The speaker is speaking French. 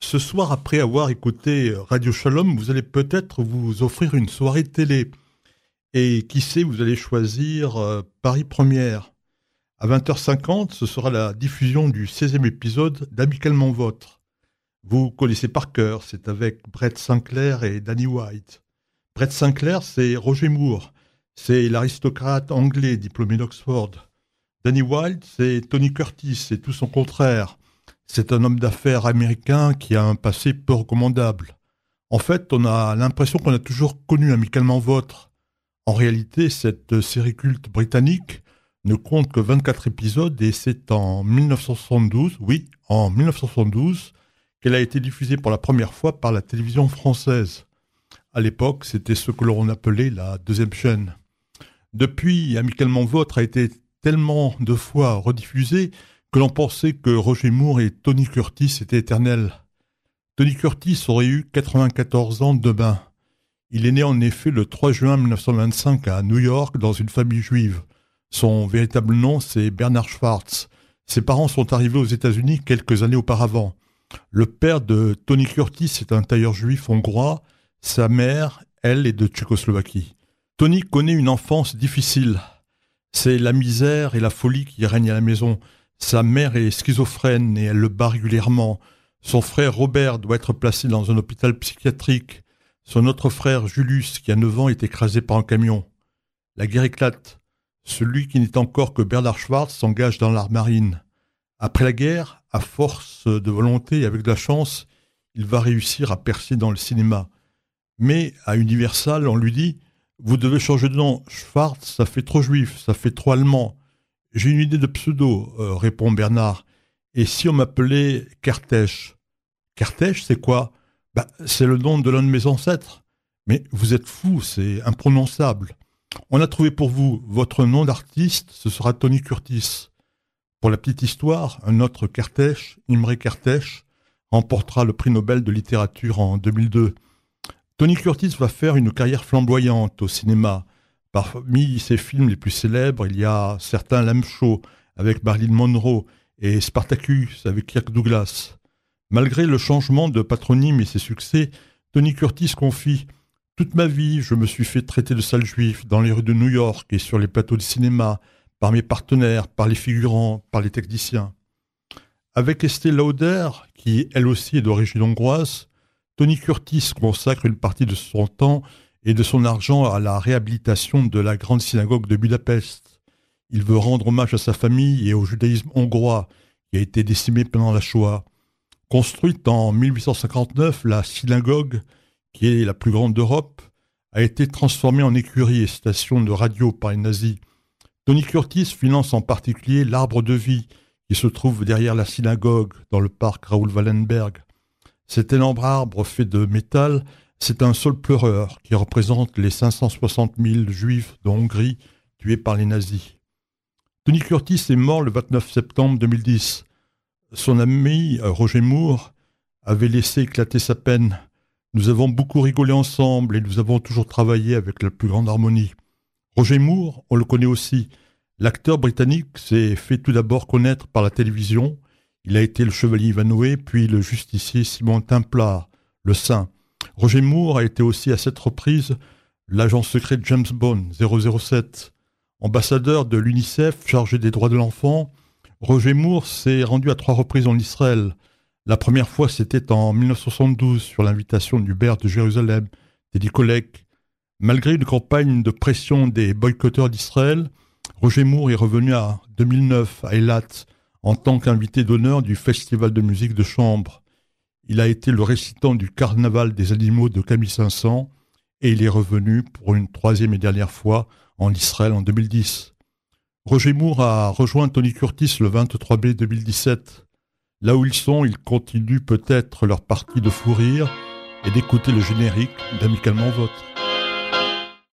Ce soir, après avoir écouté Radio Shalom, vous allez peut-être vous offrir une soirée télé. Et qui sait, vous allez choisir euh, Paris Première. À 20h50, ce sera la diffusion du 16e épisode d'Amicalement Votre. Vous connaissez par cœur, c'est avec Brett Sinclair et Danny White. Brett Sinclair, c'est Roger Moore, c'est l'aristocrate anglais diplômé d'Oxford. Danny White, c'est Tony Curtis, c'est tout son contraire. C'est un homme d'affaires américain qui a un passé peu recommandable. En fait, on a l'impression qu'on a toujours connu amicalement votre. En réalité, cette série culte britannique ne compte que 24 épisodes et c'est en 1972, oui, en 1972, qu'elle a été diffusée pour la première fois par la télévision française. À l'époque, c'était ce que l'on appelait la deuxième chaîne. Depuis, Amicalement Votre a été tellement de fois rediffusé que l'on pensait que Roger Moore et Tony Curtis étaient éternels. Tony Curtis aurait eu 94 ans demain. Il est né en effet le 3 juin 1925 à New York dans une famille juive. Son véritable nom, c'est Bernard Schwartz. Ses parents sont arrivés aux États-Unis quelques années auparavant. Le père de Tony Curtis est un tailleur juif hongrois. Sa mère, elle, est de Tchécoslovaquie. Tony connaît une enfance difficile. C'est la misère et la folie qui règnent à la maison. Sa mère est schizophrène et elle le bat régulièrement. Son frère Robert doit être placé dans un hôpital psychiatrique. Son autre frère Julius, qui a 9 ans, est écrasé par un camion. La guerre éclate. Celui qui n'est encore que Bernard Schwartz s'engage dans l'arme marine. Après la guerre, à force de volonté et avec de la chance, il va réussir à percer dans le cinéma. Mais à Universal, on lui dit Vous devez changer de nom. Schwartz, ça fait trop juif, ça fait trop allemand. J'ai une idée de pseudo, euh, répond Bernard. Et si on m'appelait Kertész? Kertész, c'est quoi? Bah, C'est le nom de l'un de mes ancêtres. Mais vous êtes fou, c'est imprononçable. On a trouvé pour vous votre nom d'artiste, ce sera Tony Curtis. Pour la petite histoire, un autre Kertész, Imre Kertész, remportera le prix Nobel de littérature en 2002. Tony Curtis va faire une carrière flamboyante au cinéma. Parmi ses films les plus célèbres, il y a certains Lamb Show avec Marilyn Monroe et Spartacus avec Kirk Douglas. Malgré le changement de patronyme et ses succès, Tony Curtis confie Toute ma vie, je me suis fait traiter de sale juif dans les rues de New York et sur les plateaux de cinéma, par mes partenaires, par les figurants, par les techniciens. Avec Estée Lauder, qui elle aussi est d'origine hongroise, Tony Curtis consacre une partie de son temps et de son argent à la réhabilitation de la grande synagogue de Budapest. Il veut rendre hommage à sa famille et au judaïsme hongrois qui a été décimé pendant la Shoah. Construite en 1859, la synagogue, qui est la plus grande d'Europe, a été transformée en écurie et station de radio par les nazis. Tony Curtis finance en particulier l'arbre de vie qui se trouve derrière la synagogue dans le parc Raoul Wallenberg. Cet énorme arbre fait de métal c'est un seul pleureur qui représente les 560 000 juifs de Hongrie tués par les nazis. Tony Curtis est mort le 29 septembre 2010. Son ami euh, Roger Moore avait laissé éclater sa peine. Nous avons beaucoup rigolé ensemble et nous avons toujours travaillé avec la plus grande harmonie. Roger Moore, on le connaît aussi. L'acteur britannique s'est fait tout d'abord connaître par la télévision. Il a été le chevalier Ivanhoe, puis le justicier Simon Templar, le saint. Roger Moore a été aussi à cette reprise l'agent secret James Bond 007. Ambassadeur de l'UNICEF chargé des droits de l'enfant, Roger Moore s'est rendu à trois reprises en Israël. La première fois, c'était en 1972 sur l'invitation du maire de Jérusalem, Teddy Kollek. Malgré une campagne de pression des boycotteurs d'Israël, Roger Moore est revenu en 2009 à Eilat en tant qu'invité d'honneur du Festival de musique de chambre. Il a été le récitant du Carnaval des animaux de Camille 500 et il est revenu pour une troisième et dernière fois en Israël en 2010. Roger Moore a rejoint Tony Curtis le 23 mai 2017. Là où ils sont, ils continuent peut-être leur partie de fou rire et d'écouter le générique d'Amicalement Vote.